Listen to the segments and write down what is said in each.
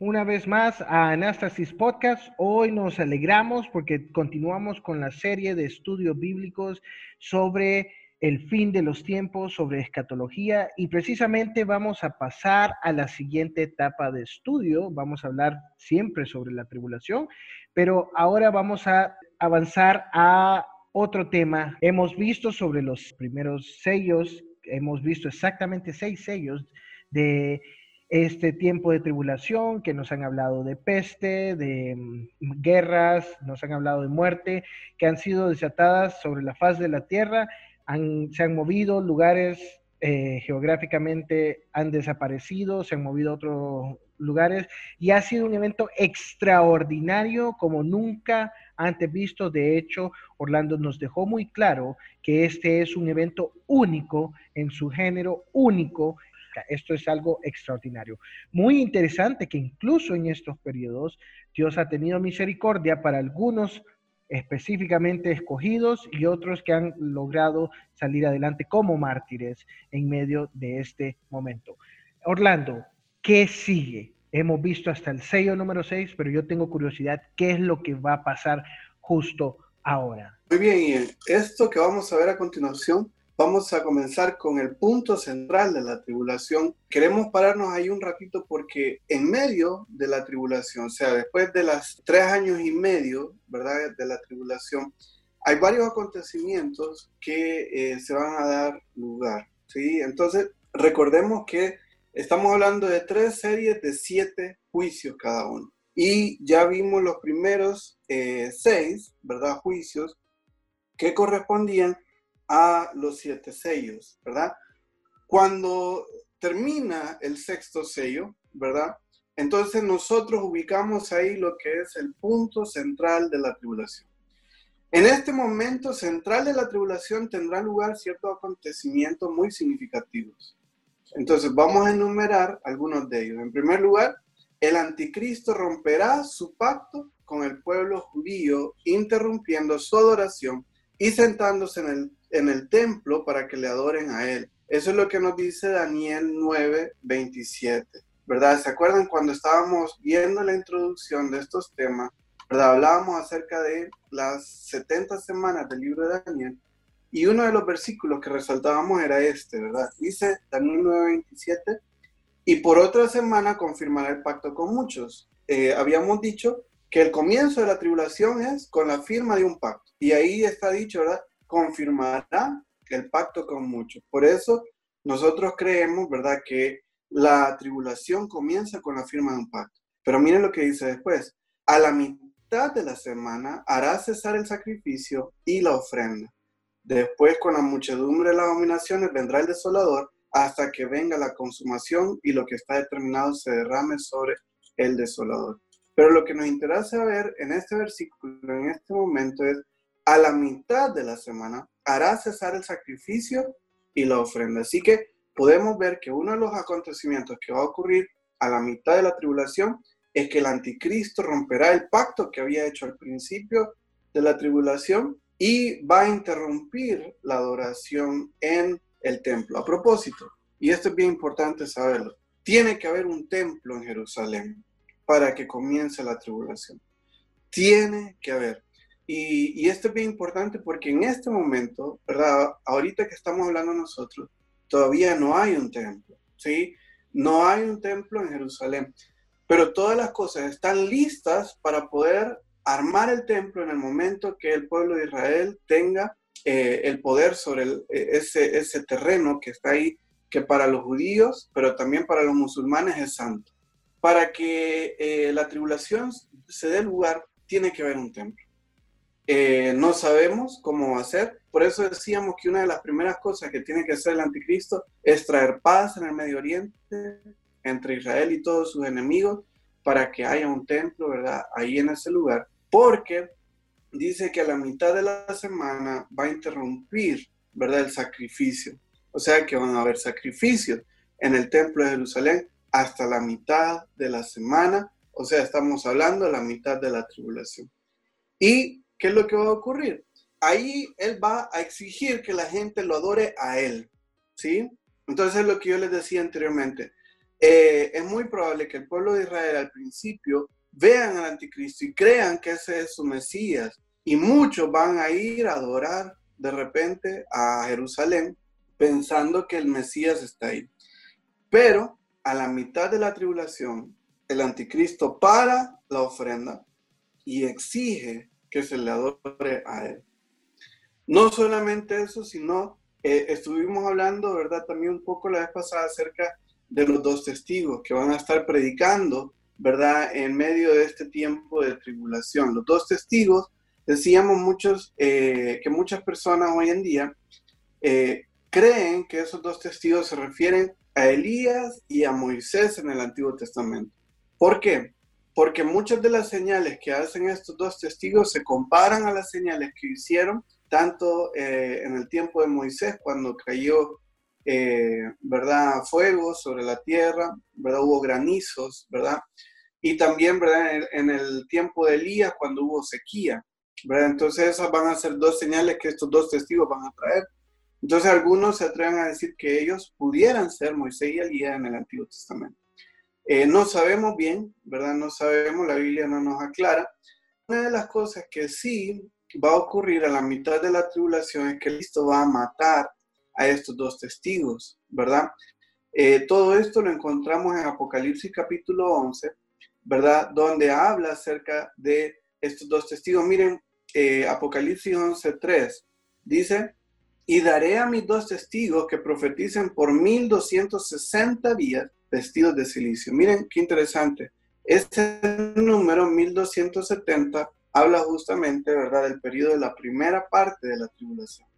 una vez más a Anastasis Podcast. Hoy nos alegramos porque continuamos con la serie de estudios bíblicos sobre el fin de los tiempos, sobre escatología y precisamente vamos a pasar a la siguiente etapa de estudio. Vamos a hablar siempre sobre la tribulación, pero ahora vamos a avanzar a otro tema. Hemos visto sobre los primeros sellos, hemos visto exactamente seis sellos de este tiempo de tribulación, que nos han hablado de peste, de mm, guerras, nos han hablado de muerte, que han sido desatadas sobre la faz de la tierra, se han movido, lugares eh, geográficamente han desaparecido, se han movido a otros lugares y ha sido un evento extraordinario como nunca antes visto. De hecho, Orlando nos dejó muy claro que este es un evento único en su género, único esto es algo extraordinario. Muy interesante que incluso en estos periodos Dios ha tenido misericordia para algunos específicamente escogidos y otros que han logrado salir adelante como mártires en medio de este momento. Orlando, ¿qué sigue? Hemos visto hasta el sello número 6, pero yo tengo curiosidad, ¿qué es lo que va a pasar justo ahora? Muy bien, y esto que vamos a ver a continuación Vamos a comenzar con el punto central de la tribulación. Queremos pararnos ahí un ratito porque en medio de la tribulación, o sea, después de las tres años y medio, ¿verdad? De la tribulación, hay varios acontecimientos que eh, se van a dar lugar, ¿sí? Entonces, recordemos que estamos hablando de tres series de siete juicios cada uno. Y ya vimos los primeros eh, seis, ¿verdad? Juicios que correspondían a los siete sellos, ¿verdad? Cuando termina el sexto sello, ¿verdad? Entonces nosotros ubicamos ahí lo que es el punto central de la tribulación. En este momento central de la tribulación tendrá lugar ciertos acontecimientos muy significativos. Entonces vamos a enumerar algunos de ellos. En primer lugar, el anticristo romperá su pacto con el pueblo judío, interrumpiendo su adoración y sentándose en el en el templo para que le adoren a él. Eso es lo que nos dice Daniel 9, 27, ¿verdad? ¿Se acuerdan cuando estábamos viendo la introducción de estos temas, ¿verdad? Hablábamos acerca de las 70 semanas del libro de Daniel y uno de los versículos que resaltábamos era este, ¿verdad? Dice Daniel 9, 27, y por otra semana confirmará el pacto con muchos. Eh, habíamos dicho que el comienzo de la tribulación es con la firma de un pacto. Y ahí está dicho, ¿verdad? Confirmará el pacto con muchos. Por eso nosotros creemos, ¿verdad?, que la tribulación comienza con la firma de un pacto. Pero miren lo que dice después. A la mitad de la semana hará cesar el sacrificio y la ofrenda. Después, con la muchedumbre de las abominaciones, vendrá el desolador hasta que venga la consumación y lo que está determinado se derrame sobre el desolador. Pero lo que nos interesa ver en este versículo, en este momento, es a la mitad de la semana hará cesar el sacrificio y la ofrenda. Así que podemos ver que uno de los acontecimientos que va a ocurrir a la mitad de la tribulación es que el anticristo romperá el pacto que había hecho al principio de la tribulación y va a interrumpir la adoración en el templo. A propósito, y esto es bien importante saberlo, tiene que haber un templo en Jerusalén para que comience la tribulación. Tiene que haber. Y, esto es bien importante porque en este momento, ¿verdad? Ahorita que estamos hablando nosotros, todavía no hay un templo, ¿sí? No hay un templo en Jerusalén, pero todas las cosas están listas para poder armar el templo en el momento que el pueblo de Israel tenga eh, el poder sobre eh, ese, ese terreno que está ahí, que para los judíos, pero también para los musulmanes es santo. Para que eh, la tribulación se dé lugar, tiene que haber un templo. Eh, no sabemos cómo va a ser. Por eso decíamos que una de las primeras cosas que tiene que hacer el anticristo es traer paz en el Medio Oriente entre Israel y todos sus enemigos para que haya un templo, ¿verdad? Ahí en ese lugar, porque dice que a la mitad de la semana va a interrumpir, ¿verdad? El sacrificio. O sea que van a haber sacrificios en el templo de Jerusalén hasta la mitad de la semana. O sea, estamos hablando de la mitad de la tribulación. ¿Y qué es lo que va a ocurrir? Ahí él va a exigir que la gente lo adore a él. ¿Sí? Entonces, lo que yo les decía anteriormente, eh, es muy probable que el pueblo de Israel al principio vean al anticristo y crean que ese es su Mesías. Y muchos van a ir a adorar de repente a Jerusalén pensando que el Mesías está ahí. Pero a la mitad de la tribulación, el anticristo para la ofrenda y exige que se le adore a él. No solamente eso, sino eh, estuvimos hablando, ¿verdad? También un poco la vez pasada acerca de los dos testigos que van a estar predicando, ¿verdad? En medio de este tiempo de tribulación. Los dos testigos, decíamos muchos, eh, que muchas personas hoy en día eh, creen que esos dos testigos se refieren a Elías y a Moisés en el Antiguo Testamento. ¿Por qué? Porque muchas de las señales que hacen estos dos testigos se comparan a las señales que hicieron tanto eh, en el tiempo de Moisés, cuando cayó, eh, ¿verdad?, fuego sobre la tierra, ¿verdad?, hubo granizos, ¿verdad? Y también, ¿verdad?, en, el tiempo de Elías, cuando hubo sequía, ¿verdad? Entonces esas van a ser dos señales que estos dos testigos van a traer. Entonces algunos se atreven a decir que ellos pudieran ser Moisés y Elías en el Antiguo Testamento. Eh, no sabemos bien, ¿verdad? No sabemos, la Biblia no nos aclara. Una de las cosas que sí va a ocurrir a la mitad de la tribulación es que Cristo va a matar a estos dos testigos, ¿verdad? Eh, todo esto lo encontramos en Apocalipsis capítulo 11, ¿verdad? Donde habla acerca de estos dos testigos. Miren, eh, Apocalipsis 11.3 dice, y daré a mis dos testigos que profeticen por 1260 días vestidos de silicio. Miren qué interesante. Este número 1270 habla justamente, ¿verdad?, del periodo de la primera parte de la tribulación.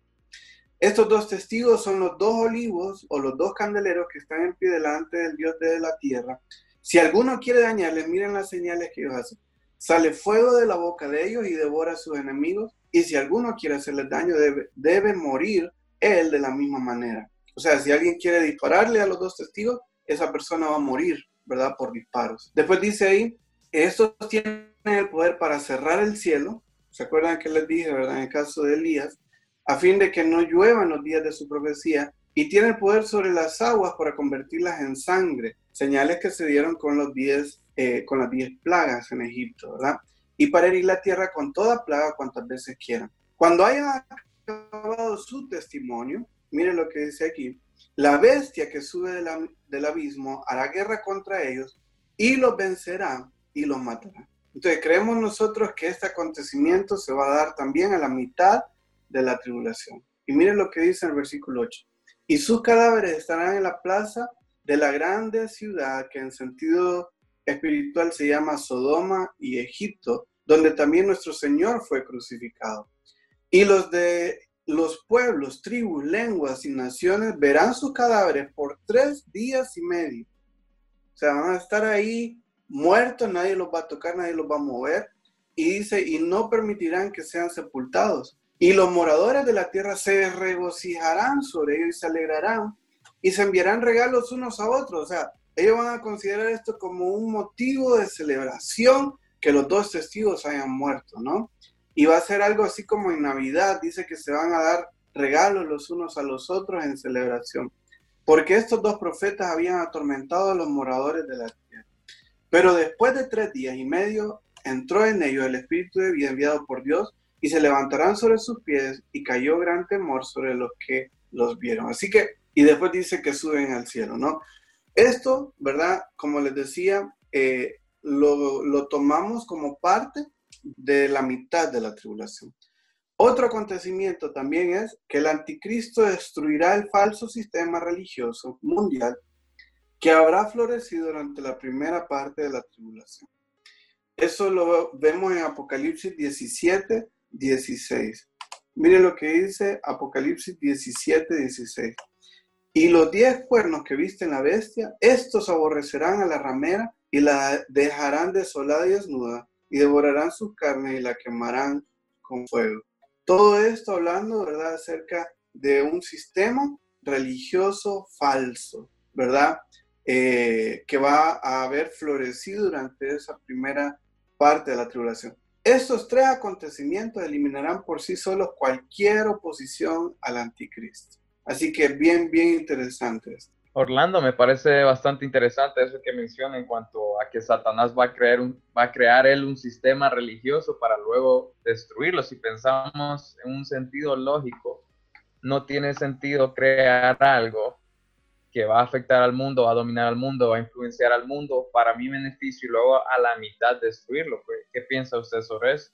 Estos dos testigos son los dos olivos o los dos candeleros que están en pie delante del Dios de la tierra. Si alguno quiere dañarles, miren las señales que ellos hacen. Sale fuego de la boca de ellos y devora a sus enemigos y si alguno quiere hacerle daño, debe, debe morir él de la misma manera. O sea, si alguien quiere dispararle a los dos testigos, esa persona va a morir, ¿verdad? Por disparos. Después dice ahí, estos tienen el poder para cerrar el cielo. ¿Se acuerdan que les dije, verdad? En el caso de Elías, a fin de que no lluevan los días de su profecía, y tiene el poder sobre las aguas para convertirlas en sangre. Señales que se dieron con los diez, eh, con las diez plagas en Egipto, ¿verdad? y para herir la tierra con toda plaga cuantas veces quieran. Cuando haya acabado su testimonio, miren lo que dice aquí, la bestia que sube del abismo hará guerra contra ellos y los vencerá y los matará. Entonces creemos nosotros que este acontecimiento se va a dar también a la mitad de la tribulación. Y miren lo que dice el versículo 8. Y sus cadáveres estarán en la plaza de la grande ciudad que en sentido espiritual se llama Sodoma y Egipto, donde también nuestro Señor fue crucificado. Y los de los pueblos, tribus, lenguas y naciones verán sus cadáveres por tres días y medio. O sea, van a estar ahí muertos, nadie los va a tocar, nadie los va a mover. Y dice, y no permitirán que sean sepultados. Y los moradores de la tierra se regocijarán sobre ellos y se alegrarán y se enviarán regalos unos a otros. O sea, ellos van a considerar esto como un motivo de celebración que los dos testigos hayan muerto, ¿no? Y va a ser algo así como en Navidad, dice que se van a dar regalos los unos a los otros en celebración, porque estos dos profetas habían atormentado a los moradores de la tierra. Pero después de tres días y medio entró en ellos el Espíritu de vida enviado por Dios y se levantarán sobre sus pies y cayó gran temor sobre los que los vieron. Así que, y después dice que suben al cielo, ¿no? Esto, ¿verdad? Como les decía, eh, lo, tomamos como parte de la mitad de la tribulación. Otro acontecimiento también es que el anticristo destruirá el falso sistema religioso mundial que habrá florecido durante la primera parte de la tribulación. Eso lo vemos en Apocalipsis 17, 16. Miren lo que dice Apocalipsis 17, 16. Y los diez cuernos que viste en la bestia, estos aborrecerán a la ramera y la dejarán desolada y desnuda, y devorarán sus carnes y la quemarán con fuego. Todo esto hablando, ¿verdad?, acerca de un sistema religioso falso, ¿verdad? Eh, que va a haber florecido durante esa primera parte de la tribulación. Estos tres acontecimientos eliminarán por sí solos cualquier oposición al anticristo. Así que bien, bien interesante esto. Orlando, me parece bastante interesante eso que menciona en cuanto a que Satanás va a, crear un, va a crear él un sistema religioso para luego destruirlo. Si pensamos en un sentido lógico, no tiene sentido crear algo que va a afectar al mundo, va a dominar al mundo, va a influenciar al mundo para mi beneficio y luego a la mitad destruirlo. Pues. ¿Qué piensa usted sobre eso?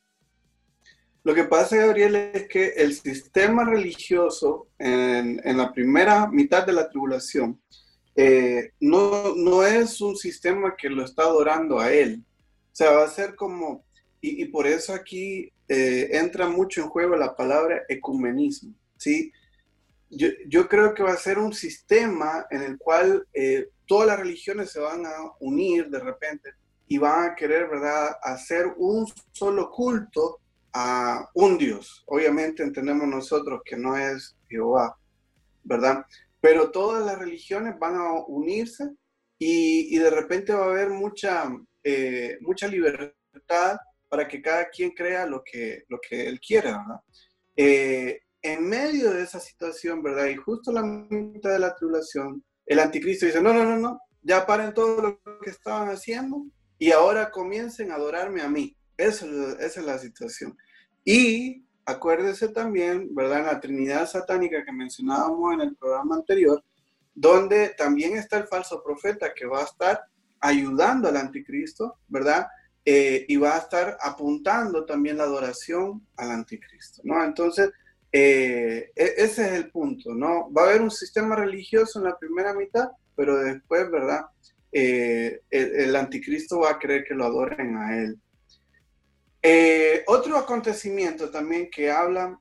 Lo que pasa, Gabriel, es que el sistema religioso en, en la primera mitad de la tribulación eh, no, no es un sistema que lo está adorando a él. O sea, va a ser como, y, y por eso aquí eh, entra mucho en juego la palabra ecumenismo, ¿sí? Yo, yo, creo que va a ser un sistema en el cual eh, todas las religiones se van a unir de repente y van a querer, ¿verdad?, hacer un solo culto a un Dios. Obviamente entendemos nosotros que no es Jehová, ¿verdad? Pero todas las religiones van a unirse y, de repente va a haber mucha, eh, mucha libertad para que cada quien crea lo que, lo que él quiera, ¿verdad? Eh, en medio de esa situación, ¿verdad? Y justo la mitad de la tribulación, el anticristo dice, no, no, no, no, ya paren todo lo que estaban haciendo y ahora comiencen a adorarme a mí. Eso, esa es la situación. Y acuérdese también, ¿verdad? La Trinidad satánica que mencionábamos en el programa anterior, donde también está el falso profeta que va a estar ayudando al anticristo, ¿verdad? Eh, y va a estar apuntando también la adoración al anticristo, ¿no? Entonces, eh, e-, ese es el punto, ¿no? Va a haber un sistema religioso en la primera mitad, pero después, ¿verdad? Eh, el, el, anticristo va a querer que lo adoren a él. Eh, otro acontecimiento también que habla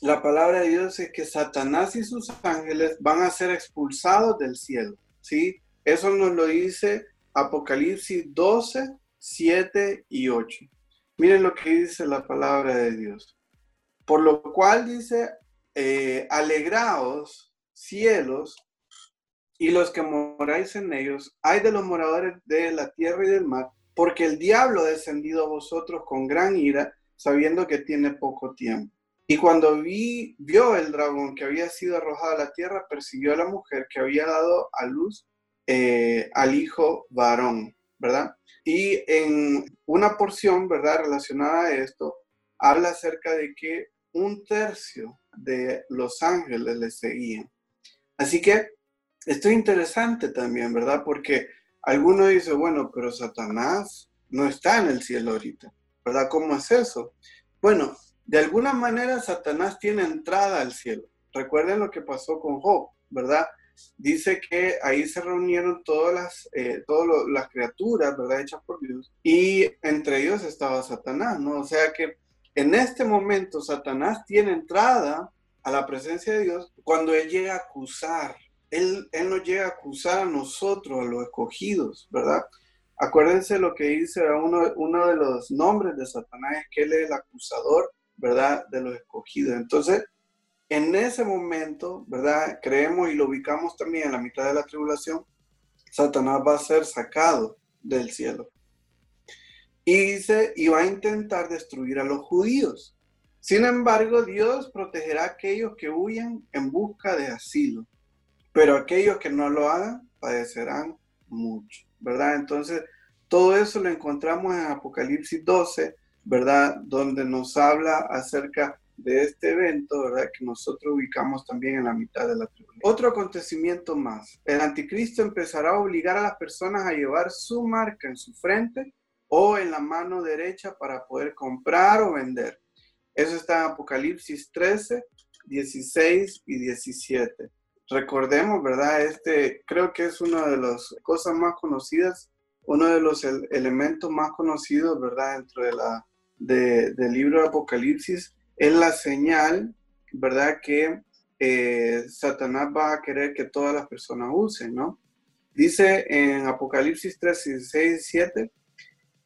la palabra de Dios es que Satanás y sus ángeles van a ser expulsados del cielo, ¿sí? Eso nos lo dice Apocalipsis 12, 7 y 8. Miren lo que dice la palabra de Dios. Por lo cual dice, eh, alegraos cielos y los que moráis en ellos, hay de los moradores de la tierra y del mar, porque el diablo ha descendido a vosotros con gran ira, sabiendo que tiene poco tiempo. Y cuando vi, vio el dragón que había sido arrojado a la tierra, persiguió a la mujer que había dado a luz eh, al hijo varón, ¿verdad? Y en una porción, ¿verdad? Relacionada a esto, habla acerca de que un tercio de los ángeles le seguían. Así que esto es interesante también, ¿verdad? Porque Alguno dice, bueno, pero Satanás no está en el cielo ahorita, ¿verdad? ¿Cómo es eso? Bueno, de alguna manera Satanás tiene entrada al cielo. Recuerden lo que pasó con Job, ¿verdad? Dice que ahí se reunieron todas las, eh, todas las criaturas, ¿verdad? Hechas por Dios. Y entre ellos estaba Satanás, ¿no? O sea que en este momento Satanás tiene entrada a la presencia de Dios cuando él llega a acusar él, él nos llega a acusar a nosotros, a los escogidos, ¿verdad? Acuérdense lo que dice uno, de los nombres de Satanás, que él es el acusador, ¿verdad? De los escogidos. Entonces, en ese momento, ¿verdad? Creemos y lo ubicamos también en la mitad de la tribulación, Satanás va a ser sacado del cielo. Y dice, y va a intentar destruir a los judíos. Sin embargo, Dios protegerá a aquellos que huyan en busca de asilo pero aquellos que no lo hagan padecerán mucho, ¿verdad? Entonces, todo eso lo encontramos en Apocalipsis 12, ¿verdad? Donde nos habla acerca de este evento, ¿verdad? Que nosotros ubicamos también en la mitad de la tribulación. Otro acontecimiento más. El anticristo empezará a obligar a las personas a llevar su marca en su frente o en la mano derecha para poder comprar o vender. Eso está en Apocalipsis 13, 16 y 17 recordemos, ¿verdad? Este creo que es una de las cosas más conocidas, uno de los elementos más conocidos, ¿verdad? Dentro de la, del libro de Apocalipsis, es la señal, ¿verdad? Que eh, Satanás va a querer que todas las personas usen, ¿no? Dice en Apocalipsis 3, 16 7,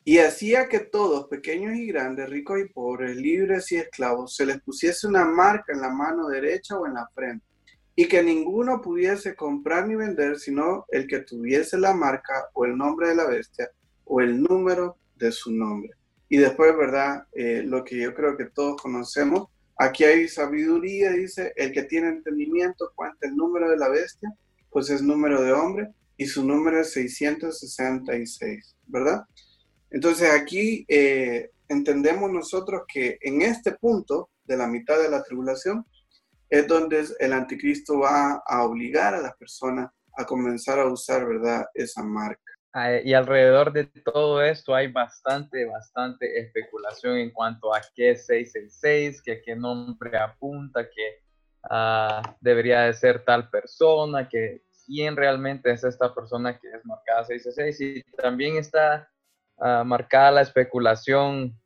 y hacía que todos, pequeños y grandes, ricos y pobres, libres y esclavos, se les pusiese una marca en la mano derecha o en la frente, y que ninguno pudiese comprar ni vender, sino el que tuviese la marca o el nombre de la bestia o el número de su nombre. Y después, ¿verdad? Eh, lo que yo creo que todos conocemos, aquí hay sabiduría, dice, el que tiene entendimiento cuenta el número de la bestia, pues es número de hombre, y su número es 666, ¿verdad? Entonces aquí eh, entendemos nosotros que en este punto de la mitad de la tribulación es donde el anticristo va a obligar a las personas a comenzar a usar, ¿verdad? Esa marca. Ah, y alrededor de todo esto hay bastante, bastante especulación en cuanto a qué es 666, que a qué nombre apunta, que uh, debería de ser tal persona, que quién realmente es esta persona que es marcada 666. Y también está uh, marcada la especulación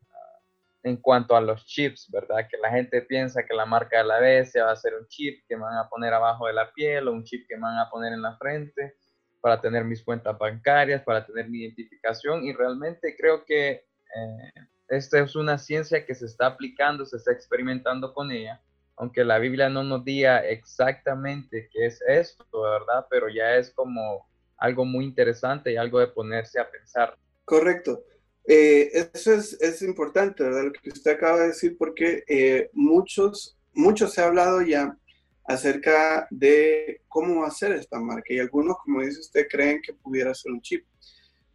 en cuanto a los chips, ¿verdad? Que la gente piensa que la marca de la bestia va a ser un chip que van a poner abajo de la piel o un chip que van a poner en la frente para tener mis cuentas bancarias, para tener mi identificación y realmente creo que eh, esta es una ciencia que se está aplicando, se está experimentando con ella, aunque la Biblia no nos diga exactamente qué es esto, ¿verdad? Pero ya es como algo muy interesante y algo de ponerse a pensar. Correcto. Eh, eso es, es, importante, ¿verdad? Lo que usted acaba de decir, porque eh, muchos, muchos se ha hablado ya acerca de cómo hacer esta marca. Y algunos, como dice usted, creen que pudiera ser un chip.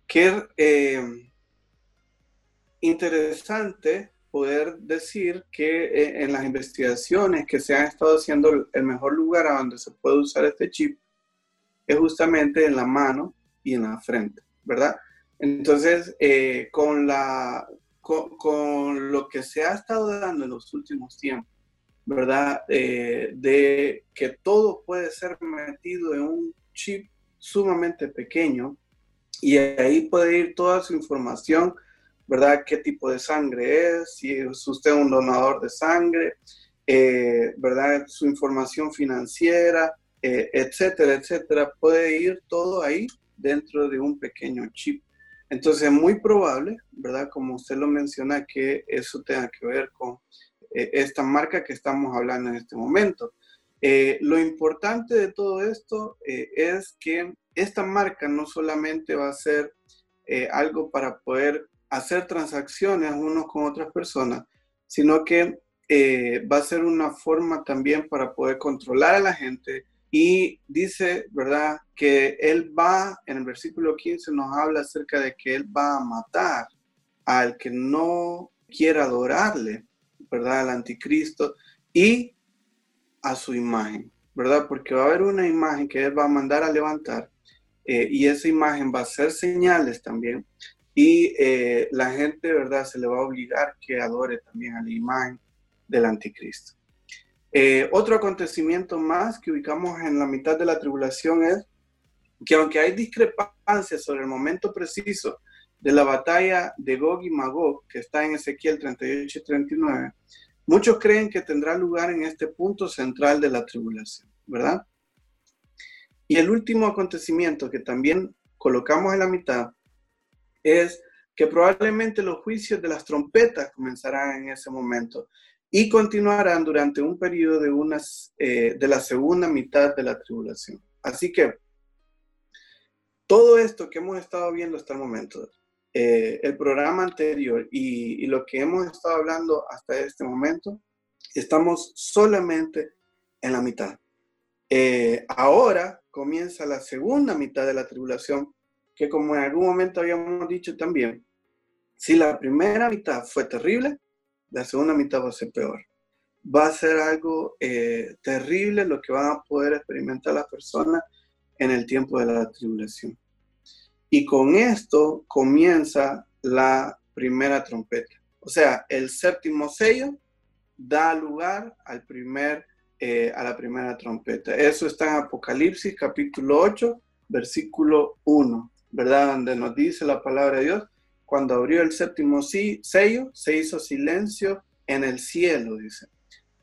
Qué eh, interesante poder decir que eh, en las investigaciones que se han estado haciendo, el mejor lugar a donde se puede usar este chip es justamente en la mano y en la frente, ¿verdad? Entonces, eh, con, la, con lo que se ha estado dando en los últimos tiempos, ¿verdad? Eh, de que todo puede ser metido en un chip sumamente pequeño y ahí puede ir toda su información, ¿verdad? ¿Qué tipo de sangre es? Si es usted un donador de sangre, eh, ¿verdad? Su información financiera, etcétera, etcétera. Puede ir todo ahí dentro de un pequeño chip. Entonces es muy probable, ¿verdad? Como usted lo menciona, que eso tenga que ver con eh, esta marca que estamos hablando en este momento. Eh, lo importante de todo esto eh, es que esta marca no solamente va a ser algo para poder hacer transacciones unos con otras personas, sino que va a ser una forma también para poder controlar a la gente. Y dice, ¿verdad?, que Él va, en el versículo 15 nos habla acerca de que Él va a matar al que no quiera adorarle. ¿verdad? Al anticristo y a su imagen, ¿verdad? Porque va a haber una imagen que él va a mandar a levantar eh, y esa imagen va a ser señales también y eh, la gente, ¿verdad? Se le va a obligar que adore también a la imagen del anticristo. Eh, otro acontecimiento más que ubicamos en la mitad de la tribulación es que aunque hay discrepancias sobre el momento preciso de la batalla de Gog y Magog, que está en Ezequiel 38 y 39, muchos creen que tendrá lugar en este punto central de la tribulación, ¿verdad? Y el último acontecimiento que también colocamos en la mitad es que probablemente los juicios de las trompetas comenzarán en ese momento y continuarán durante un periodo de, unas, eh, de la segunda mitad de la tribulación. Así que todo esto que hemos estado viendo hasta el momento, eh, el programa anterior y, lo que hemos estado hablando hasta este momento, estamos solamente en la mitad. Eh, ahora comienza la segunda mitad de la tribulación, que como en algún momento habíamos dicho también, si la primera mitad fue terrible, la segunda mitad va a ser peor. Va a ser algo eh, terrible lo que van a poder experimentar las personas en el tiempo de la tribulación. Y con esto comienza la primera trompeta. O sea, el séptimo sello da lugar al primer, eh, a la primera trompeta. Eso está en Apocalipsis capítulo 8, versículo 1, ¿verdad? Donde nos dice la palabra de Dios, cuando abrió el séptimo sello, se hizo silencio en el cielo, dice,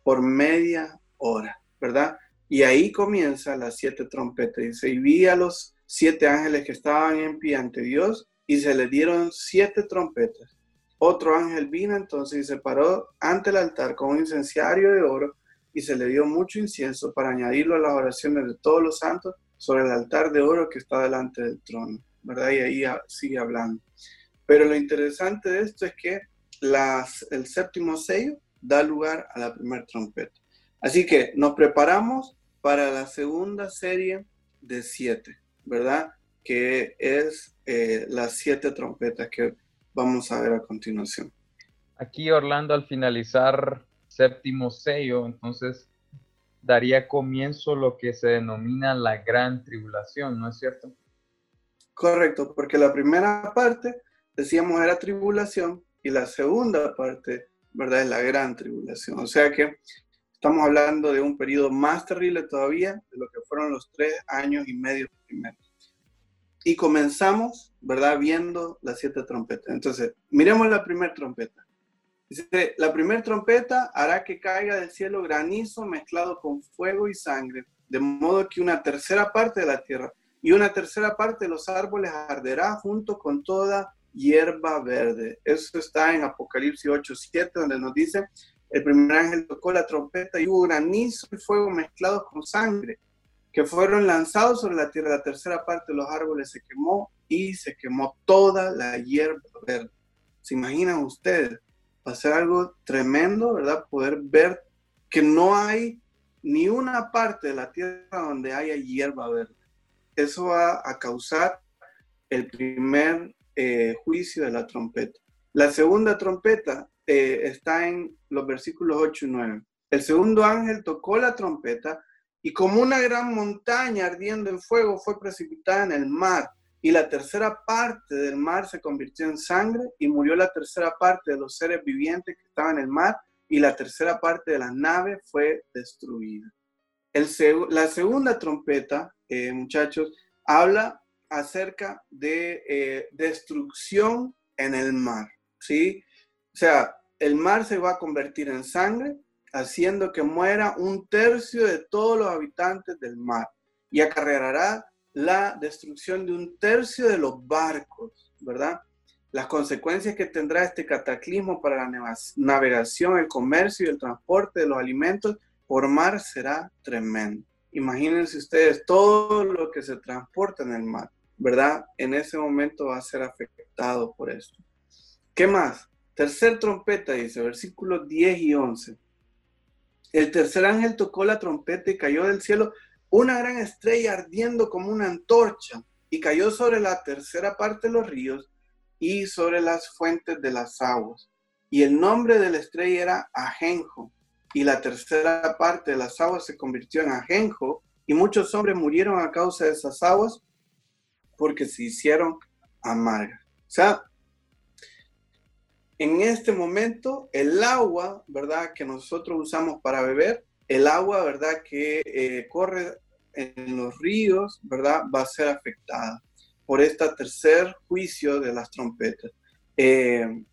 por media hora, ¿verdad? Y ahí comienza las siete trompetas. Dice, y vi a los siete ángeles que estaban en pie ante Dios y se le dieron siete trompetas. Otro ángel vino entonces y se paró ante el altar con un incenciario de oro y se le dio mucho incienso para añadirlo a las oraciones de todos los santos sobre el altar de oro que está delante del trono, ¿verdad? Y ahí sigue hablando. Pero lo interesante de esto es que las, el séptimo sello da lugar a la primera trompeta. Así que nos preparamos para la segunda serie de siete, ¿verdad? Que es eh, las siete trompetas que vamos a ver a continuación. Aquí Orlando al finalizar séptimo sello, entonces daría comienzo lo que se denomina la gran tribulación, ¿no es cierto? Correcto, porque la primera parte, decíamos, era tribulación y la segunda parte, ¿verdad? Es la gran tribulación. O sea que estamos hablando de un periodo más terrible todavía de lo que fueron los tres años y medio primeros. Y comenzamos, ¿verdad? Viendo las siete trompetas. Entonces, miremos la primera trompeta. Dice, la primera trompeta hará que caiga del cielo granizo mezclado con fuego y sangre, de modo que una tercera parte de la tierra y una tercera parte de los árboles arderá junto con toda hierba verde. Eso está en Apocalipsis 8:7, donde nos dice, el primer ángel tocó la trompeta y hubo granizo y fuego mezclados con sangre, que fueron lanzados sobre la tierra. La tercera parte de los árboles se quemó y se quemó toda la hierba verde. ¿Se imaginan ustedes? Va a ser algo tremendo, ¿verdad? Poder ver que no hay ni una parte de la tierra donde haya hierba verde. Eso va a causar el primer eh, juicio de la trompeta. La segunda trompeta eh, está en los versículos 8 y 9. El segundo ángel tocó la trompeta y como una gran montaña ardiendo en fuego fue precipitada en el mar y la tercera parte del mar se convirtió en sangre y murió la tercera parte de los seres vivientes que estaban en el mar y la tercera parte de la nave fue destruida. El la segunda trompeta, eh, muchachos, habla acerca de eh, destrucción en el mar, ¿sí? O sea, el mar se va a convertir en sangre, haciendo que muera un tercio de todos los habitantes del mar y acarreará la destrucción de un tercio de los barcos, ¿verdad? Las consecuencias que tendrá este cataclismo para la navegación, el comercio y el transporte de los alimentos por mar será tremendo. Imagínense ustedes todo lo que se transporta en el mar. ¿Verdad? En ese momento va a ser afectado por esto. ¿Qué más? Tercer trompeta, dice, versículos 10 y 11. El tercer ángel tocó la trompeta y cayó del cielo una gran estrella ardiendo como una antorcha y cayó sobre la tercera parte de los ríos y sobre las fuentes de las aguas. Y el nombre de la estrella era Ajenjo. Y la tercera parte de las aguas se convirtió en Ajenjo y muchos hombres murieron a causa de esas aguas porque se hicieron amargas. O sea, en este momento el agua, ¿verdad? Que nosotros usamos para beber, el agua, ¿verdad? Que eh, corre en los ríos, ¿verdad? Va a ser afectada por este tercer juicio de las trompetas. Eh,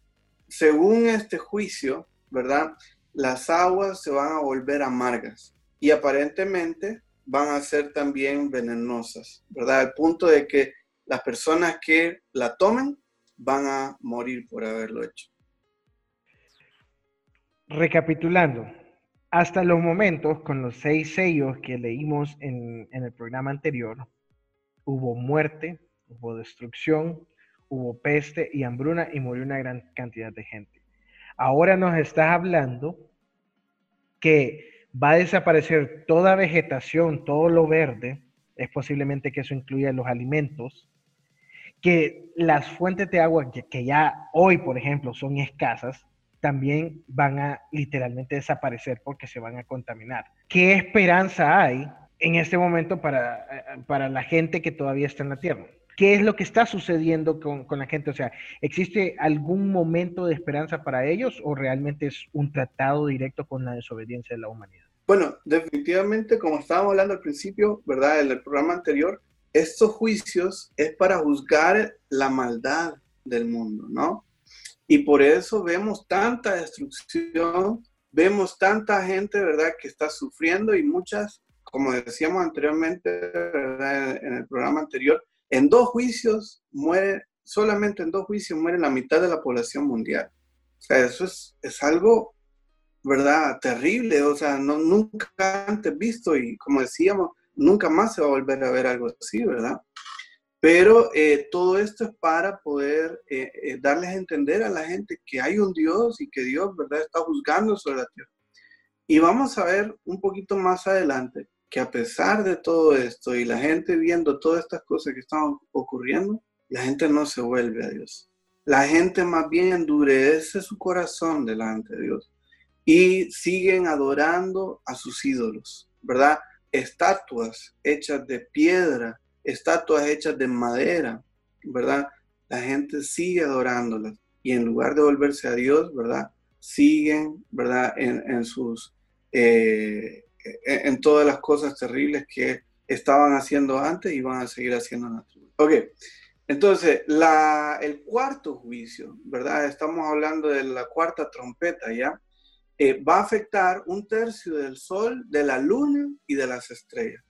según este juicio, ¿verdad? Las aguas se van a volver amargas y aparentemente van a ser también venenosas, ¿verdad? Al punto de que las personas que la tomen van a morir por haberlo hecho. Recapitulando, hasta los momentos, con los seis sellos que leímos en, en el programa anterior, hubo muerte, hubo destrucción, hubo peste y hambruna y murió una gran cantidad de gente. Ahora nos estás hablando que va a desaparecer toda vegetación, todo lo verde, es posiblemente que eso incluya los alimentos, que las fuentes de agua que, ya hoy, por ejemplo, son escasas, también van a literalmente desaparecer porque se van a contaminar. ¿Qué esperanza hay en este momento para, eh, para la gente que todavía está en la Tierra? ¿Qué es lo que está sucediendo con, con, la gente? O sea, ¿existe algún momento de esperanza para ellos o realmente es un tratado directo con la desobediencia de la humanidad? Bueno, definitivamente, como estábamos hablando al principio, ¿verdad? En el programa anterior, estos juicios es para juzgar la maldad del mundo, ¿no? Y por eso vemos tanta destrucción, vemos tanta gente, ¿verdad?, que está sufriendo y muchas como decíamos anteriormente, ¿verdad? En, el programa anterior, en dos juicios muere, solamente en dos juicios muere la mitad de la población mundial. O sea, eso es, es algo, ¿verdad? Terrible, o sea, no, nunca antes visto y como decíamos, nunca más se va a volver a ver algo así, ¿verdad? Pero eh, todo esto es para poder eh, eh, darles a entender a la gente que hay un Dios y que Dios, ¿verdad?, está juzgando sobre la tierra. Y vamos a ver un poquito más adelante que a pesar de todo esto y la gente viendo todas estas cosas que están ocurriendo, la gente no se vuelve a Dios. La gente más bien endurece su corazón delante de Dios y siguen adorando a sus ídolos, ¿verdad? Estatuas hechas de piedra, estatuas hechas de madera, ¿verdad? La gente sigue adorándolas y en lugar de volverse a Dios, ¿verdad? Siguen, ¿verdad? En, sus, eh, en, todas las cosas terribles que estaban haciendo antes y van a seguir haciendo en Ok, entonces, la, el cuarto juicio, ¿verdad? Estamos hablando de la cuarta trompeta, ¿ya? Eh, va a afectar un tercio del sol, de la luna y de las estrellas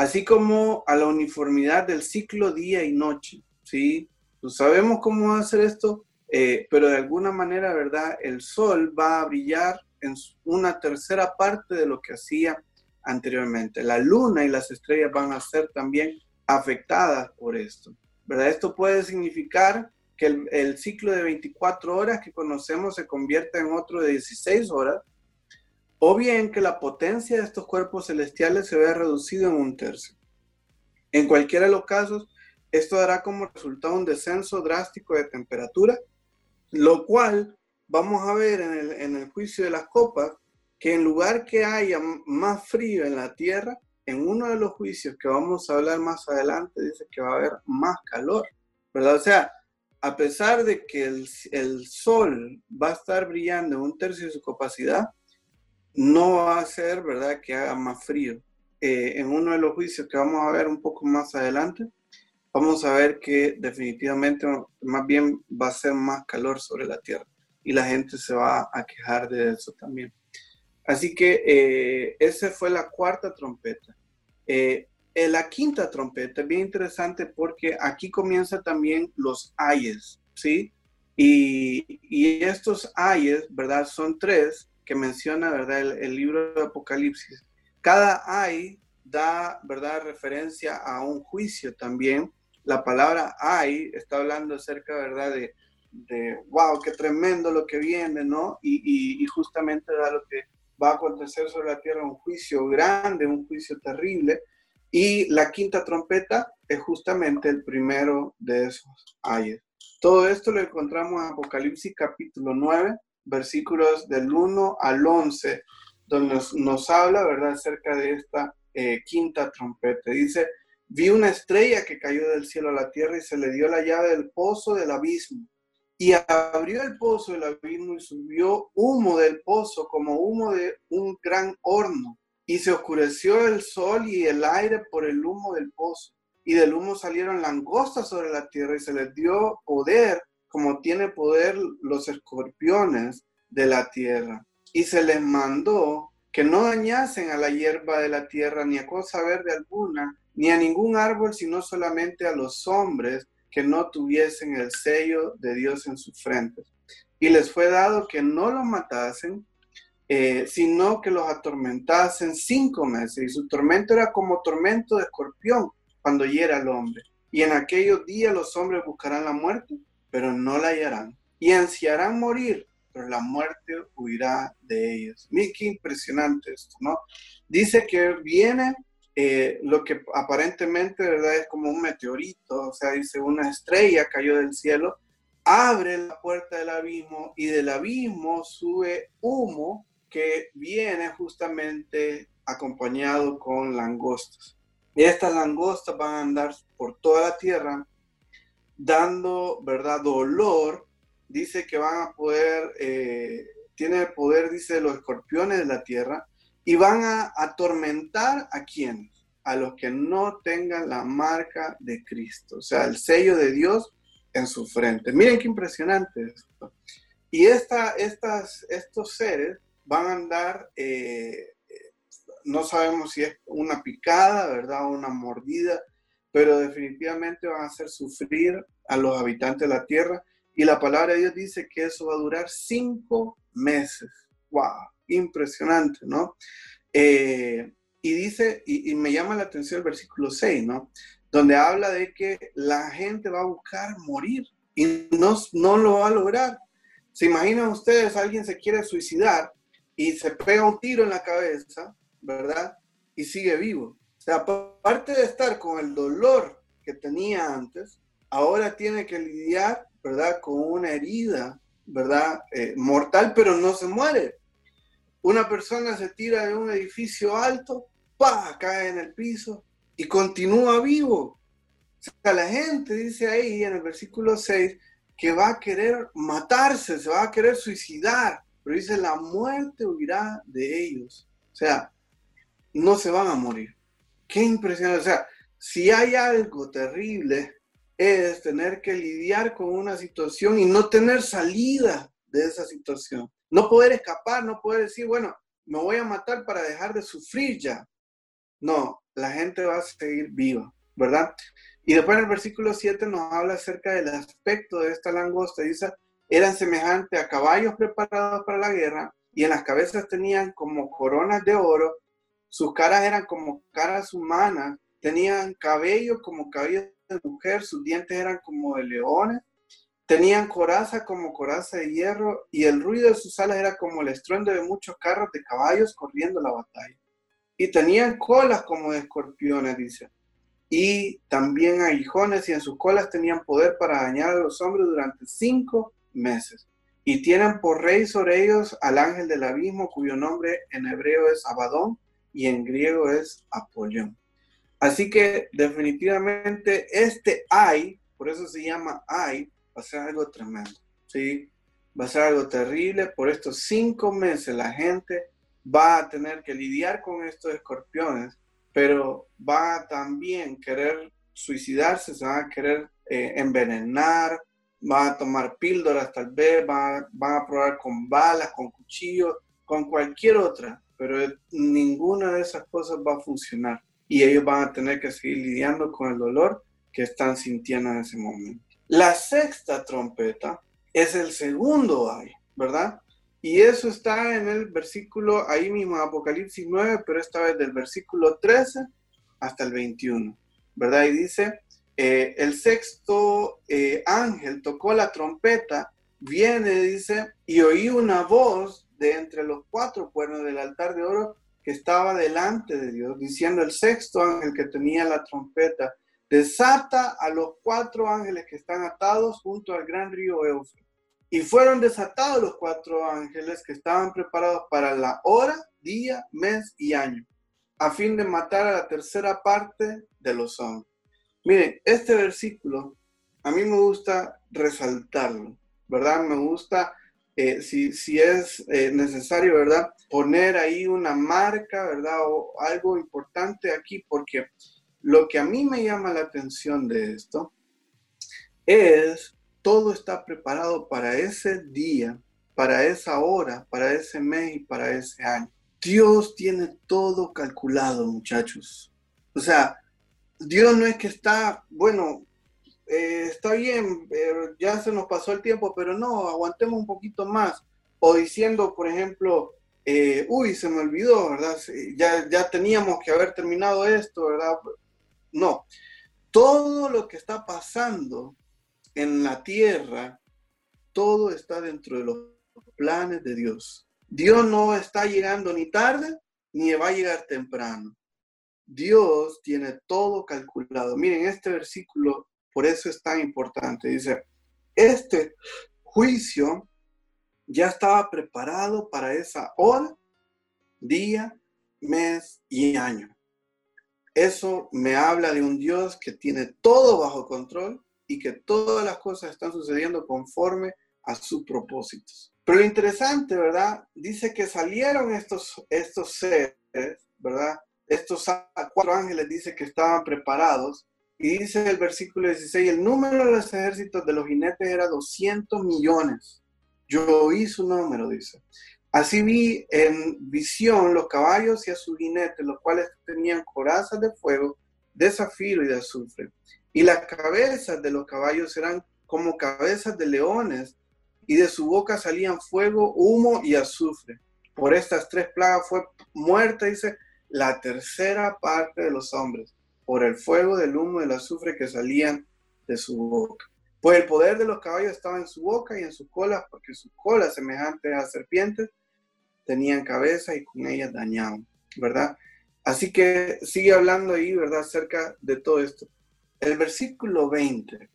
así como a la uniformidad del ciclo día y noche, ¿sí? Pues sabemos cómo hacer esto, eh, pero de alguna manera, ¿verdad? El sol va a brillar en una tercera parte de lo que hacía anteriormente. La luna y las estrellas van a ser también afectadas por esto, ¿verdad? Esto puede significar que el, el ciclo de 24 horas que conocemos se convierta en otro de 16 horas, o bien que la potencia de estos cuerpos celestiales se vea reducido en un tercio. En cualquiera de los casos, esto dará como resultado un descenso drástico de temperatura, lo cual vamos a ver en el, juicio de las copas, que en lugar que haya más frío en la tierra, en uno de los juicios que vamos a hablar más adelante, dice que va a haber más calor, ¿verdad? O sea, a pesar de que el, sol va a estar brillando un tercio de su capacidad, no va a ser, ¿verdad?, que haga más frío. Eh, en uno de los juicios que vamos a ver un poco más adelante, vamos a ver que definitivamente más bien va a ser más calor sobre la tierra y la gente se va a quejar de eso también. Así que eh, esa fue la cuarta trompeta. Eh, la quinta trompeta bien interesante porque aquí comienza también los ayes, ¿sí? Y, y estos ayes, ¿verdad? Son tres que menciona, ¿verdad? El, libro de Apocalipsis. Cada ay da, ¿verdad? Referencia a un juicio también. La palabra ay está hablando acerca, ¿verdad? De, de wow, qué tremendo lo que viene, ¿no? Y, y, justamente da lo que va a acontecer sobre la tierra, un juicio grande, un juicio terrible. Y la quinta trompeta es justamente el primero de esos ayes. Todo esto lo encontramos en Apocalipsis capítulo 9, versículos del 1 al 11, donde nos, habla, ¿verdad?, acerca de esta eh, quinta trompeta. Dice, vi una estrella que cayó del cielo a la tierra y se le dio la llave del pozo del abismo. Y abrió el pozo del abismo y subió humo del pozo como humo de un gran horno. Y se oscureció el sol y el aire por el humo del pozo. Y del humo salieron langostas sobre la tierra y se les dio poder como tiene poder los escorpiones de la tierra. Y se les mandó que no dañasen a la hierba de la tierra, ni a cosa verde alguna, ni a ningún árbol, sino solamente a los hombres que no tuviesen el sello de Dios en sus frentes. Y les fue dado que no los matasen, eh, sino que los atormentasen cinco meses. Y su tormento era como tormento de escorpión cuando hiera al hombre. Y en aquellos días los hombres buscarán la muerte pero no la hallarán. Y ansiarán morir, pero la muerte huirá de ellos. Miren qué impresionante esto, ¿no? Dice que viene eh, lo que aparentemente, ¿verdad? Es como un meteorito, o sea, dice una estrella cayó del cielo, abre la puerta del abismo y del abismo sube humo que viene justamente acompañado con langostas. Y estas langostas van a andar por toda la tierra dando, ¿verdad? Dolor, dice que van a poder, eh, tiene el poder, dice, los escorpiones de la tierra, y van a atormentar a quienes, a los que no tengan la marca de Cristo, o sea, el sello de Dios en su frente. Miren qué impresionante esto. Y esta, estas, estos seres van a andar eh, no sabemos si es una picada, ¿verdad? Una mordida, pero definitivamente van a hacer sufrir a los habitantes de la tierra. Y la palabra de Dios dice que eso va a durar cinco meses. ¡Wow! Impresionante, ¿no? Eh, y dice, y, me llama la atención el versículo 6, ¿no? Donde habla de que la gente va a buscar morir y no, no lo va a lograr. ¿Se imaginan ustedes, alguien se quiere suicidar y se pega un tiro en la cabeza, ¿verdad? Y sigue vivo. O sea, aparte de estar con el dolor que tenía antes, ahora tiene que lidiar, ¿verdad? Con una herida, ¿verdad? Eh, mortal, pero no se muere. Una persona se tira de un edificio alto, ¡pa! cae en el piso y continúa vivo. O sea, la gente dice ahí en el versículo 6 que va a querer matarse, se va a querer suicidar, pero dice, la muerte huirá de ellos. O sea, no se van a morir. Qué impresionante. O sea, si hay algo terrible, es tener que lidiar con una situación y no tener salida de esa situación. No poder escapar, no poder decir, bueno, me voy a matar para dejar de sufrir ya. No, la gente va a seguir viva, ¿verdad? Y después en el versículo 7 nos habla acerca del aspecto de esta langosta. Dice, eran semejantes a caballos preparados para la guerra y en las cabezas tenían como coronas de oro, sus caras eran como caras humanas, tenían cabello como cabello de mujer, sus dientes eran como de leones, tenían coraza como coraza de hierro y el ruido de sus alas era como el estruendo de muchos carros de caballos corriendo la batalla. Y tenían colas como de escorpiones, dice. Y también aguijones y en sus colas tenían poder para dañar a los hombres durante cinco meses. Y tienen por rey sobre ellos al ángel del abismo, cuyo nombre en hebreo es Abadón y en griego es Apollón. Así que definitivamente este ay, por eso se llama ay, va a ser algo tremendo, ¿sí? Va a ser algo terrible. Por estos cinco meses la gente va a tener que lidiar con estos escorpiones, pero va a también querer suicidarse, se va a querer eh, envenenar, van a tomar píldoras tal vez, van, a probar con balas, con cuchillos, con cualquier otra, pero ninguna de esas cosas va a funcionar y ellos van a tener que seguir lidiando con el dolor que están sintiendo en ese momento. La sexta trompeta es el segundo ay, ¿verdad? Y eso está en el versículo ahí mismo, Apocalipsis 9, pero esta vez del versículo 13 hasta el 21, ¿verdad? Y dice, eh, el sexto eh, ángel tocó la trompeta, viene, dice, y oí una voz de entre los cuatro cuernos del altar de oro que estaba delante de Dios, diciendo el sexto ángel que tenía la trompeta, desata a los cuatro ángeles que están atados junto al gran río Eufrates. Y fueron desatados los cuatro ángeles que estaban preparados para la hora, día, mes y año, a fin de matar a la tercera parte de los hombres. Miren, este versículo a mí me gusta resaltarlo, ¿verdad? Me gusta, eh, si, si, es eh, necesario, ¿verdad? Poner ahí una marca, ¿verdad? O algo importante aquí, porque lo que a mí me llama la atención de esto es todo está preparado para ese día, para esa hora, para ese mes y para ese año. Dios tiene todo calculado, muchachos. O sea, Dios no es que está, bueno, eh, está bien, ya se nos pasó el tiempo, pero no, aguantemos un poquito más. O diciendo, por ejemplo, eh, uy, se me olvidó, ¿verdad? Ya, ya teníamos que haber terminado esto, ¿verdad? No, todo lo que está pasando en la tierra, todo está dentro de los planes de Dios. Dios no está llegando ni tarde, ni va a llegar temprano. Dios tiene todo calculado. Miren, este versículo, por eso es tan importante. Dice, este juicio ya estaba preparado para esa hora, día, mes y año. Eso me habla de un Dios que tiene todo bajo control y que todas las cosas están sucediendo conforme a sus propósitos. Pero lo interesante, ¿verdad? Dice que salieron estos, estos seres, ¿verdad? Estos cuatro ángeles dice que estaban preparados. Y dice el versículo 16, el número de los ejércitos de los jinetes era 200 millones. Yo oí su número, dice. Así vi en visión los caballos y a sus jinetes, los cuales tenían corazas de fuego, de zafiro y de azufre. Y las cabezas de los caballos eran como cabezas de leones, y de su boca salían fuego, humo y azufre. Por estas tres plagas fue muerta, dice, la tercera parte de los hombres, por el fuego, del humo y el azufre que salían de su boca. Pues el poder de los caballos estaba en su boca y en sus colas, porque sus colas, semejantes a serpientes, tenían cabeza y con ellas dañaban, ¿verdad? Así que sigue hablando ahí, ¿verdad?, acerca de todo esto. El versículo 20,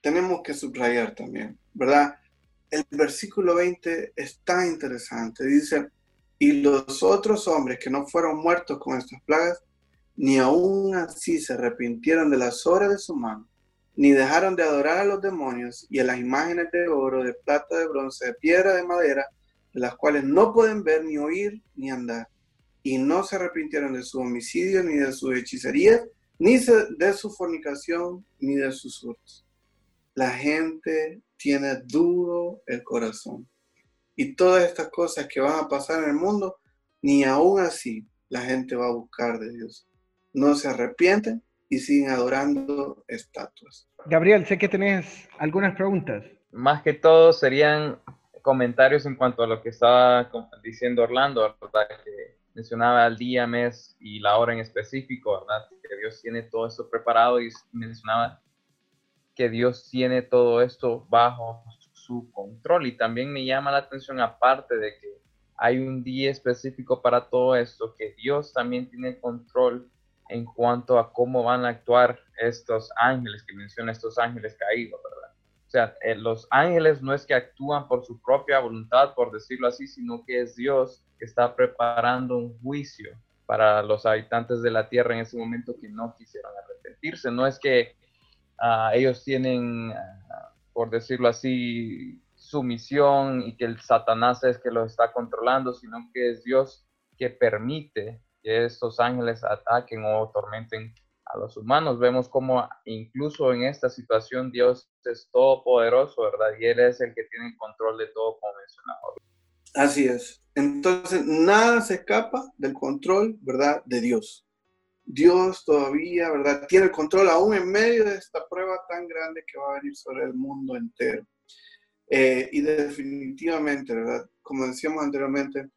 tenemos que subrayar también, ¿verdad? El versículo 20 es tan interesante. Dice, y los otros hombres que no fueron muertos con estas plagas, ni aún así se arrepintieron de las obras de su mano, ni dejaron de adorar a los demonios y a las imágenes de oro, de plata, de bronce, de piedra, de madera, de las cuales no pueden ver, ni oír, ni andar. Y no se arrepintieron de su homicidio, ni de su hechicería, ni de su fornicación, ni de sus hurtos. La gente tiene duro el corazón. Y todas estas cosas que van a pasar en el mundo, ni aún así la gente va a buscar de Dios. No se arrepienten y siguen adorando estatuas. Gabriel, sé que tenés algunas preguntas. Más que todo serían comentarios en cuanto a lo que estaba diciendo Orlando, ¿verdad? Que mencionaba el día, mes y la hora en específico, ¿verdad? Que Dios tiene todo esto preparado y mencionaba que Dios tiene todo esto bajo su control. Y también me llama la atención, aparte de que hay un día específico para todo esto, que Dios también tiene control en cuanto a cómo van a actuar estos ángeles, que menciona estos ángeles caídos, ¿verdad? O sea, eh, los ángeles no es que actúan por su propia voluntad, por decirlo así, sino que es Dios que está preparando un juicio para los habitantes de la tierra en ese momento que no quisieron arrepentirse. No es que ah, ellos tienen, ah, por decirlo así, su misión y que el Satanás es que los está controlando, sino que es Dios que permite que estos ángeles ataquen o tormenten a los humanos. Vemos como incluso en esta situación Dios es todopoderoso, ¿verdad? Y Él es el que tiene el control de todo, como mencionaba. Así es. Entonces, nada se escapa del control, ¿verdad? De Dios. Dios todavía, ¿verdad? Tiene el control aún en medio de esta prueba tan grande que va a venir sobre el mundo entero. Eh, y definitivamente, ¿verdad? Como decíamos anteriormente,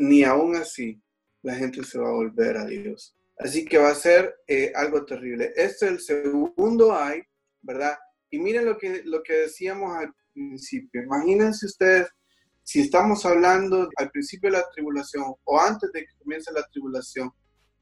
ni aún así la gente se va a volver a Dios. Así que va a ser eh, algo terrible. Este es el segundo ay, ¿verdad? Y miren lo que, lo que decíamos al principio. Imagínense ustedes, si estamos hablando al principio de la tribulación o antes de que comience la tribulación,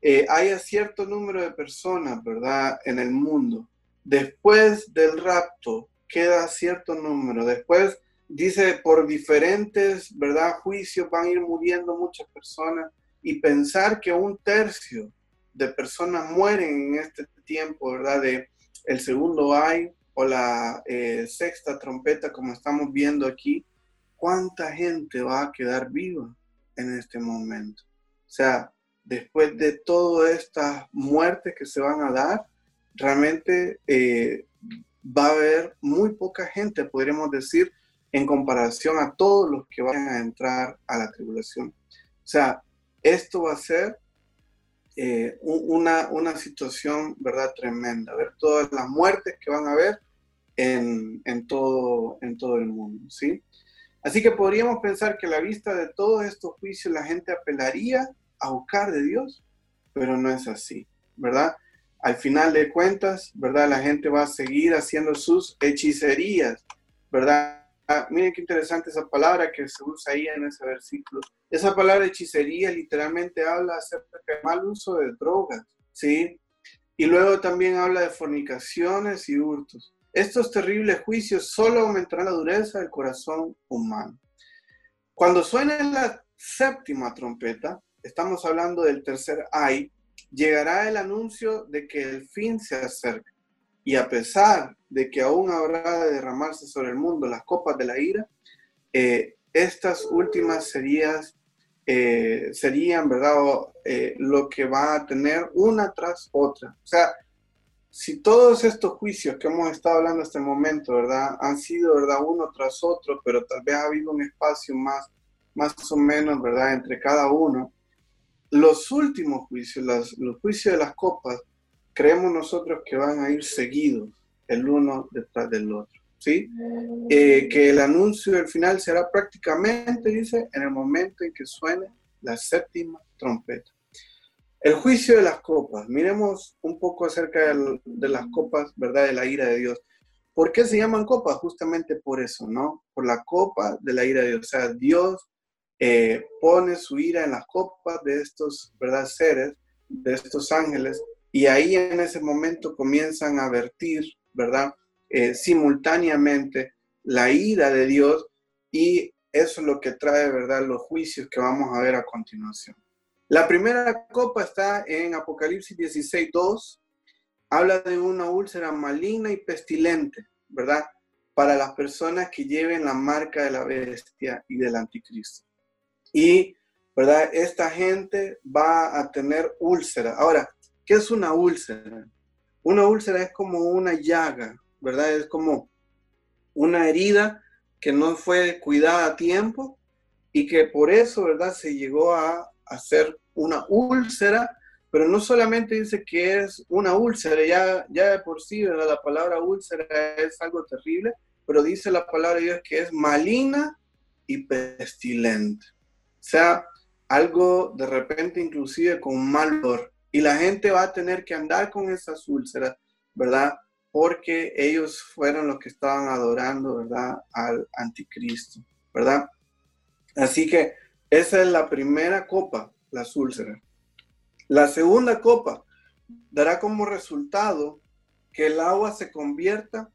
eh, haya cierto número de personas, ¿verdad? En el mundo. Después del rapto queda cierto número. Después dice, por diferentes, ¿verdad? Juicios van a ir muriendo muchas personas y pensar que un tercio de personas mueren en este tiempo, ¿verdad? De el segundo ay o la eh, sexta trompeta, como estamos viendo aquí, ¿cuánta gente va a quedar viva en este momento? O sea, después de todas estas muertes que se van a dar, realmente eh, va a haber muy poca gente, podríamos decir, en comparación a todos los que van a entrar a la tribulación. O sea, esto va a ser eh, una, una, situación, ¿verdad? Tremenda, ver todas las muertes que van a haber en, en, todo, en todo el mundo, ¿sí? Así que podríamos pensar que a la vista de todos estos juicios la gente apelaría a buscar de Dios, pero no es así, ¿verdad? Al final de cuentas, ¿verdad? La gente va a seguir haciendo sus hechicerías, ¿verdad? Ah, miren qué interesante esa palabra que se usa ahí en ese versículo. Esa palabra hechicería literalmente habla acerca del mal uso de drogas, ¿sí? Y luego también habla de fornicaciones y hurtos. Estos terribles juicios solo aumentarán la dureza del corazón humano. Cuando suene la séptima trompeta, estamos hablando del tercer ay, llegará el anuncio de que el fin se acerca. Y a pesar de que aún habrá de derramarse sobre el mundo las copas de la ira, eh, estas últimas serían, eh, serían ¿verdad? Eh, lo que va a tener una tras otra. O sea, si todos estos juicios que hemos estado hablando hasta el momento, ¿verdad? Han sido, ¿verdad? Uno tras otro, pero tal vez ha habido un espacio más más o menos, ¿verdad? Entre cada uno. Los últimos juicios, los juicios de las copas, creemos nosotros que van a ir seguidos el uno detrás del otro, ¿sí? Eh, que el anuncio del final será prácticamente, dice, en el momento en que suene la séptima trompeta. El juicio de las copas. Miremos un poco acerca de, las copas, ¿verdad? De la ira de Dios. ¿Por qué se llaman copas? Justamente por eso, ¿no? Por la copa de la ira de Dios. O sea, Dios eh, pone su ira en las copas de estos, ¿verdad? Seres, de estos ángeles, y ahí en ese momento comienzan a vertir, ¿verdad? Eh, simultáneamente la ira de Dios y eso es lo que trae, ¿verdad? Los juicios que vamos a ver a continuación. La primera copa está en Apocalipsis 16, 2. Habla de una úlcera maligna y pestilente, ¿verdad? Para las personas que lleven la marca de la bestia y del anticristo. Y, ¿verdad? Esta gente va a tener úlcera. Ahora, ¿qué es una úlcera? Una úlcera es como una llaga, ¿verdad? Es como una herida que no fue cuidada a tiempo y que por eso, ¿verdad? Se llegó a hacer una úlcera, pero no solamente dice que es una úlcera, ya, ya de por sí la palabra úlcera es algo terrible, pero dice la palabra de Dios que es maligna y pestilente. Sea, algo de repente inclusive con mal olor. Y la gente va a tener que andar con esas úlceras, ¿verdad? Porque ellos fueron los que estaban adorando, ¿verdad? Al anticristo, ¿verdad? Así que esa es la primera copa las úlceras. La segunda copa dará como resultado que el agua se convierta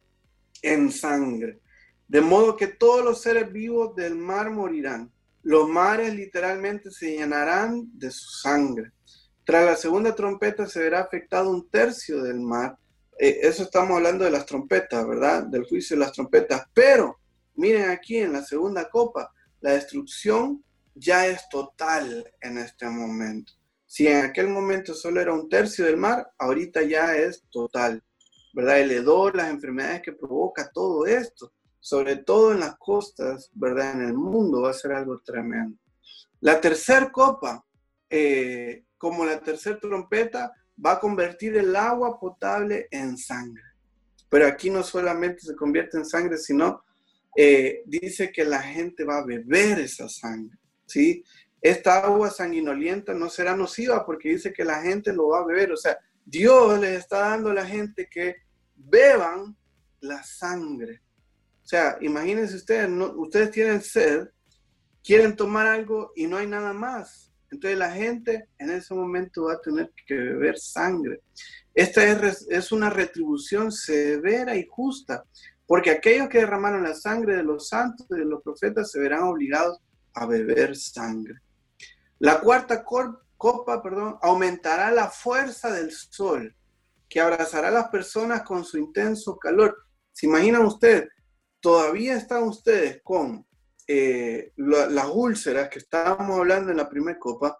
en sangre, de modo que todos los seres vivos del mar morirán. Los mares literalmente se llenarán de su sangre. Tras la segunda trompeta se verá afectado un tercio del mar. Eh, eso estamos hablando de las trompetas, ¿verdad? Del juicio de las trompetas. Pero miren aquí en la segunda copa, la destrucción ya es total en este momento. Si en aquel momento solo era un tercio del mar, ahorita ya es total, ¿verdad? El hedor, las enfermedades que provoca todo esto, sobre todo en las costas, ¿verdad? En el mundo va a ser algo tremendo. La tercera copa, eh, como la tercera trompeta, va a convertir el agua potable en sangre. Pero aquí no solamente se convierte en sangre, sino eh, dice que la gente va a beber esa sangre. ¿sí? Esta agua sanguinolienta no será nociva porque dice que la gente lo va a beber. O sea, Dios les está dando a la gente que beban la sangre. O sea, imagínense ustedes, ustedes tienen sed, quieren tomar algo y no hay nada más. Entonces la gente en ese momento va a tener que beber sangre. Esta es, es una retribución severa y justa, porque aquellos que derramaron la sangre de los santos y de los profetas se verán obligados a beber sangre. La cuarta copa, perdón, aumentará la fuerza del sol, que abrazará a las personas con su intenso calor. ¿Se imaginan ustedes? Todavía están ustedes con eh, las úlceras que estábamos hablando en la primera copa,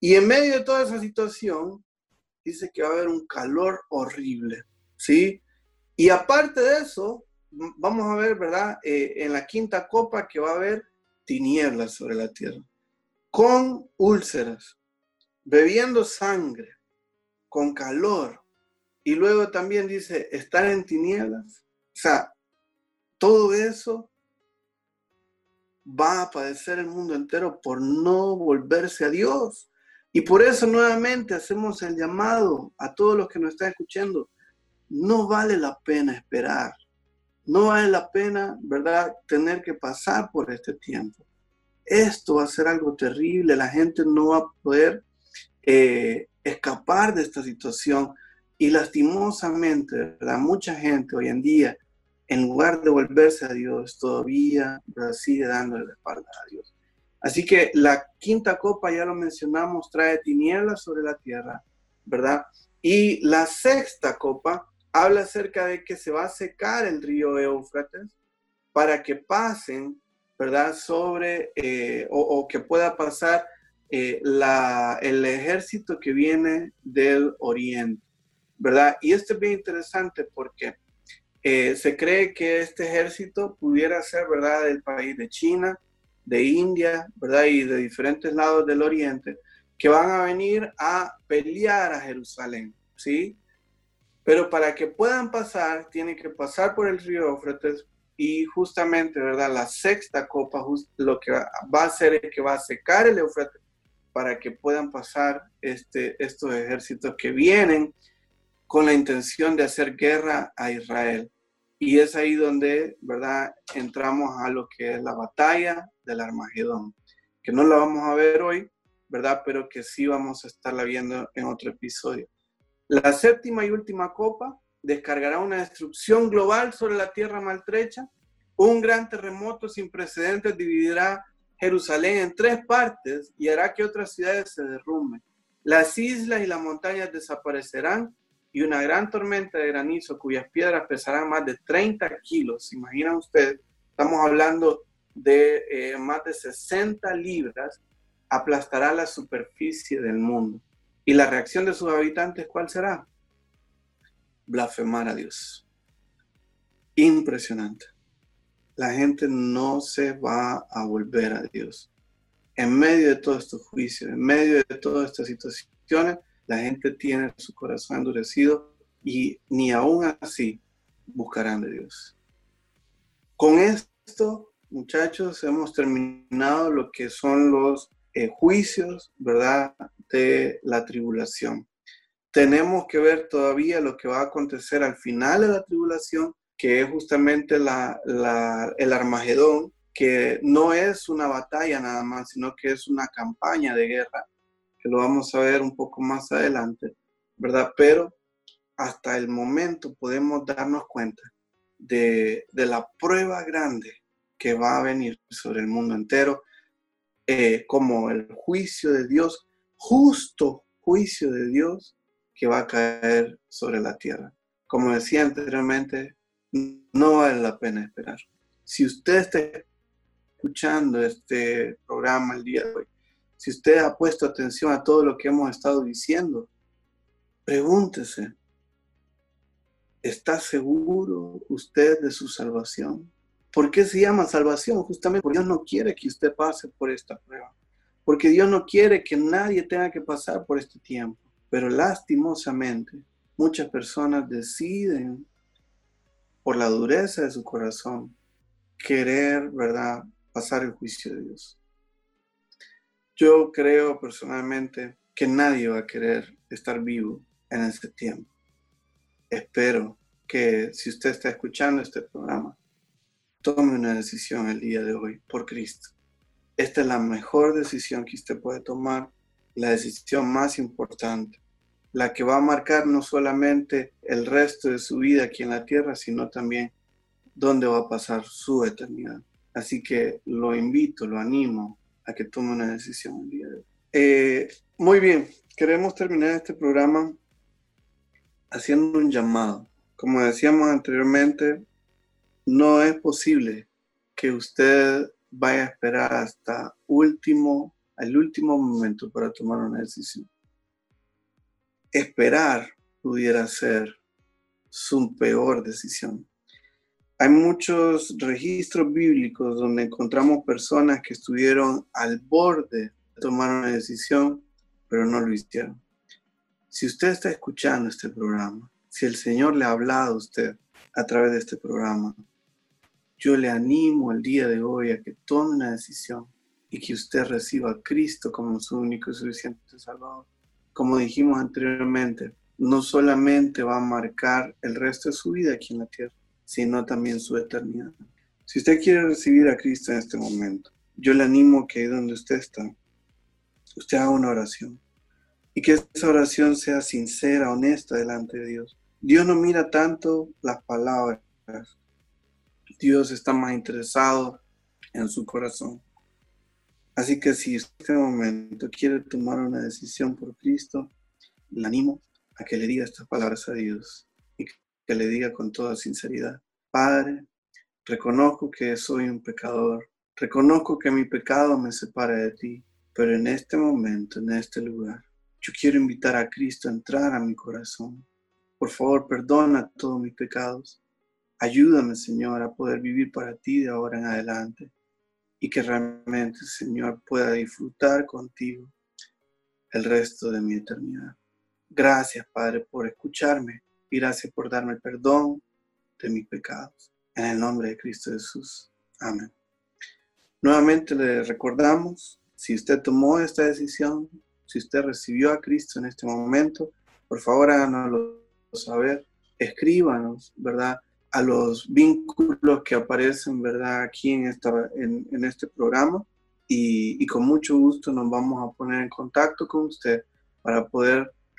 y en medio de toda esa situación, dice que va a haber un calor horrible, ¿sí? Y aparte de eso, vamos a ver, ¿verdad? Eh, en la quinta copa que va a haber tinieblas sobre la tierra, con úlceras, bebiendo sangre, con calor. Y luego también dice, estar en tinieblas. O sea, todo eso va a padecer el mundo entero por no volverse a Dios. Y por eso nuevamente hacemos el llamado a todos los que nos están escuchando. No vale la pena esperar. No vale la pena, ¿verdad?, tener que pasar por este tiempo. Esto va a ser algo terrible, la gente no va a poder eh, escapar de esta situación y lastimosamente, ¿verdad? Mucha gente hoy en día, en lugar de volverse a Dios, todavía sigue dándole la espalda a Dios. Así que la quinta copa, ya lo mencionamos, trae tinieblas sobre la tierra, ¿verdad? Y la sexta copa habla acerca de que se va a secar el río Éufrates para que pasen, ¿verdad? Sobre, eh, o, que pueda pasar eh, la, el ejército que viene del oriente, ¿verdad? Y esto es bien interesante porque eh, se cree que este ejército pudiera ser, ¿verdad?, del país de China, de India, ¿verdad? Y de diferentes lados del Oriente, que van a venir a pelear a Jerusalén, ¿sí? Pero para que puedan pasar, tienen que pasar por el río Éufrates y justamente, ¿verdad? La sexta copa lo que va a hacer es que va a secar el Éufrates para que puedan pasar este, estos ejércitos que vienen con la intención de hacer guerra a Israel. Y es ahí donde, ¿verdad? Entramos a lo que es la batalla del Armagedón, que no la vamos a ver hoy, ¿verdad? Pero que sí vamos a estarla viendo en otro episodio. La séptima y última copa descargará una destrucción global sobre la tierra maltrecha. Un gran terremoto sin precedentes dividirá Jerusalén en tres partes y hará que otras ciudades se derrumben. Las islas y las montañas desaparecerán y una gran tormenta de granizo cuyas piedras pesarán más de 30 kilos. ¿Se imaginan ustedes? Estamos hablando de eh, más de 60 libras, aplastará la superficie del mundo. ¿Y la reacción de sus habitantes cuál será? Blasfemar a Dios. Impresionante. La gente no se va a volver a Dios. En medio de todos estos juicios, en medio de todas estas situaciones, la gente tiene su corazón endurecido y ni aún así buscarán de Dios. Con esto, muchachos, hemos terminado lo que son los eh, juicios, ¿verdad?, de la tribulación. Tenemos que ver todavía lo que va a acontecer al final de la tribulación, que es justamente la, el Armagedón, que no es una batalla nada más, sino que es una campaña de guerra que lo vamos a ver un poco más adelante, ¿verdad? Pero hasta el momento podemos darnos cuenta de, la prueba grande que va a venir sobre el mundo entero, eh, como el juicio de Dios, justo juicio de Dios que va a caer sobre la tierra. Como decía anteriormente, no vale la pena esperar. Si usted está escuchando este programa el día de hoy si usted ha puesto atención a todo lo que hemos estado diciendo, pregúntese, ¿está seguro usted de su salvación? ¿Por qué se llama salvación? Justamente porque Dios no quiere que usted pase por esta prueba. Porque Dios no quiere que nadie tenga que pasar por este tiempo. Pero lastimosamente, muchas personas deciden, por la dureza de su corazón, querer, ¿verdad?, pasar el juicio de Dios. Yo creo personalmente que nadie va a querer estar vivo en este tiempo. Espero que si usted está escuchando este programa, tome una decisión el día de hoy por Cristo. Esta es la mejor decisión que usted puede tomar, la decisión más importante, la que va a marcar no solamente el resto de su vida aquí en la tierra, sino también dónde va a pasar su eternidad. Así que lo invito, lo animo a que tome una decisión el día de hoy. Eh, muy bien, queremos terminar este programa haciendo un llamado. Como decíamos anteriormente, no es posible que usted vaya a esperar hasta último, el último momento para tomar una decisión. Esperar pudiera ser su peor decisión. Hay muchos registros bíblicos donde encontramos personas que estuvieron al borde de tomar una decisión, pero no lo hicieron. Si usted está escuchando este programa, si el Señor le ha hablado a usted a través de este programa, yo le animo el día de hoy a que tome una decisión y que usted reciba a Cristo como su único y suficiente Salvador. Como dijimos anteriormente, no solamente va a marcar el resto de su vida aquí en la tierra, sino también su eternidad. Si usted quiere recibir a Cristo en este momento, yo le animo que donde usted está, usted haga una oración y que esa oración sea sincera, honesta delante de Dios. Dios no mira tanto las palabras, Dios está más interesado en su corazón. Así que si en este momento quiere tomar una decisión por Cristo, le animo a que le diga estas palabras a Dios que le diga con toda sinceridad, Padre, reconozco que soy un pecador, reconozco que mi pecado me separa de ti, pero en este momento, en este lugar, yo quiero invitar a Cristo a entrar a mi corazón. Por favor, perdona todos mis pecados. Ayúdame, Señor, a poder vivir para ti de ahora en adelante. y que realmente, Señor, pueda disfrutar contigo el resto de mi eternidad. Gracias, Padre, por escucharme gracias por darme el perdón de mis pecados. En el nombre de Cristo Jesús. Amén. Nuevamente le recordamos, si usted tomó esta decisión, si usted recibió a Cristo en este momento, por favor háganoslo saber, escríbanos, ¿verdad? a los vínculos que aparecen, ¿verdad? Aquí en, esta, en, este programa y, con mucho gusto nos vamos a poner en contacto con usted para poder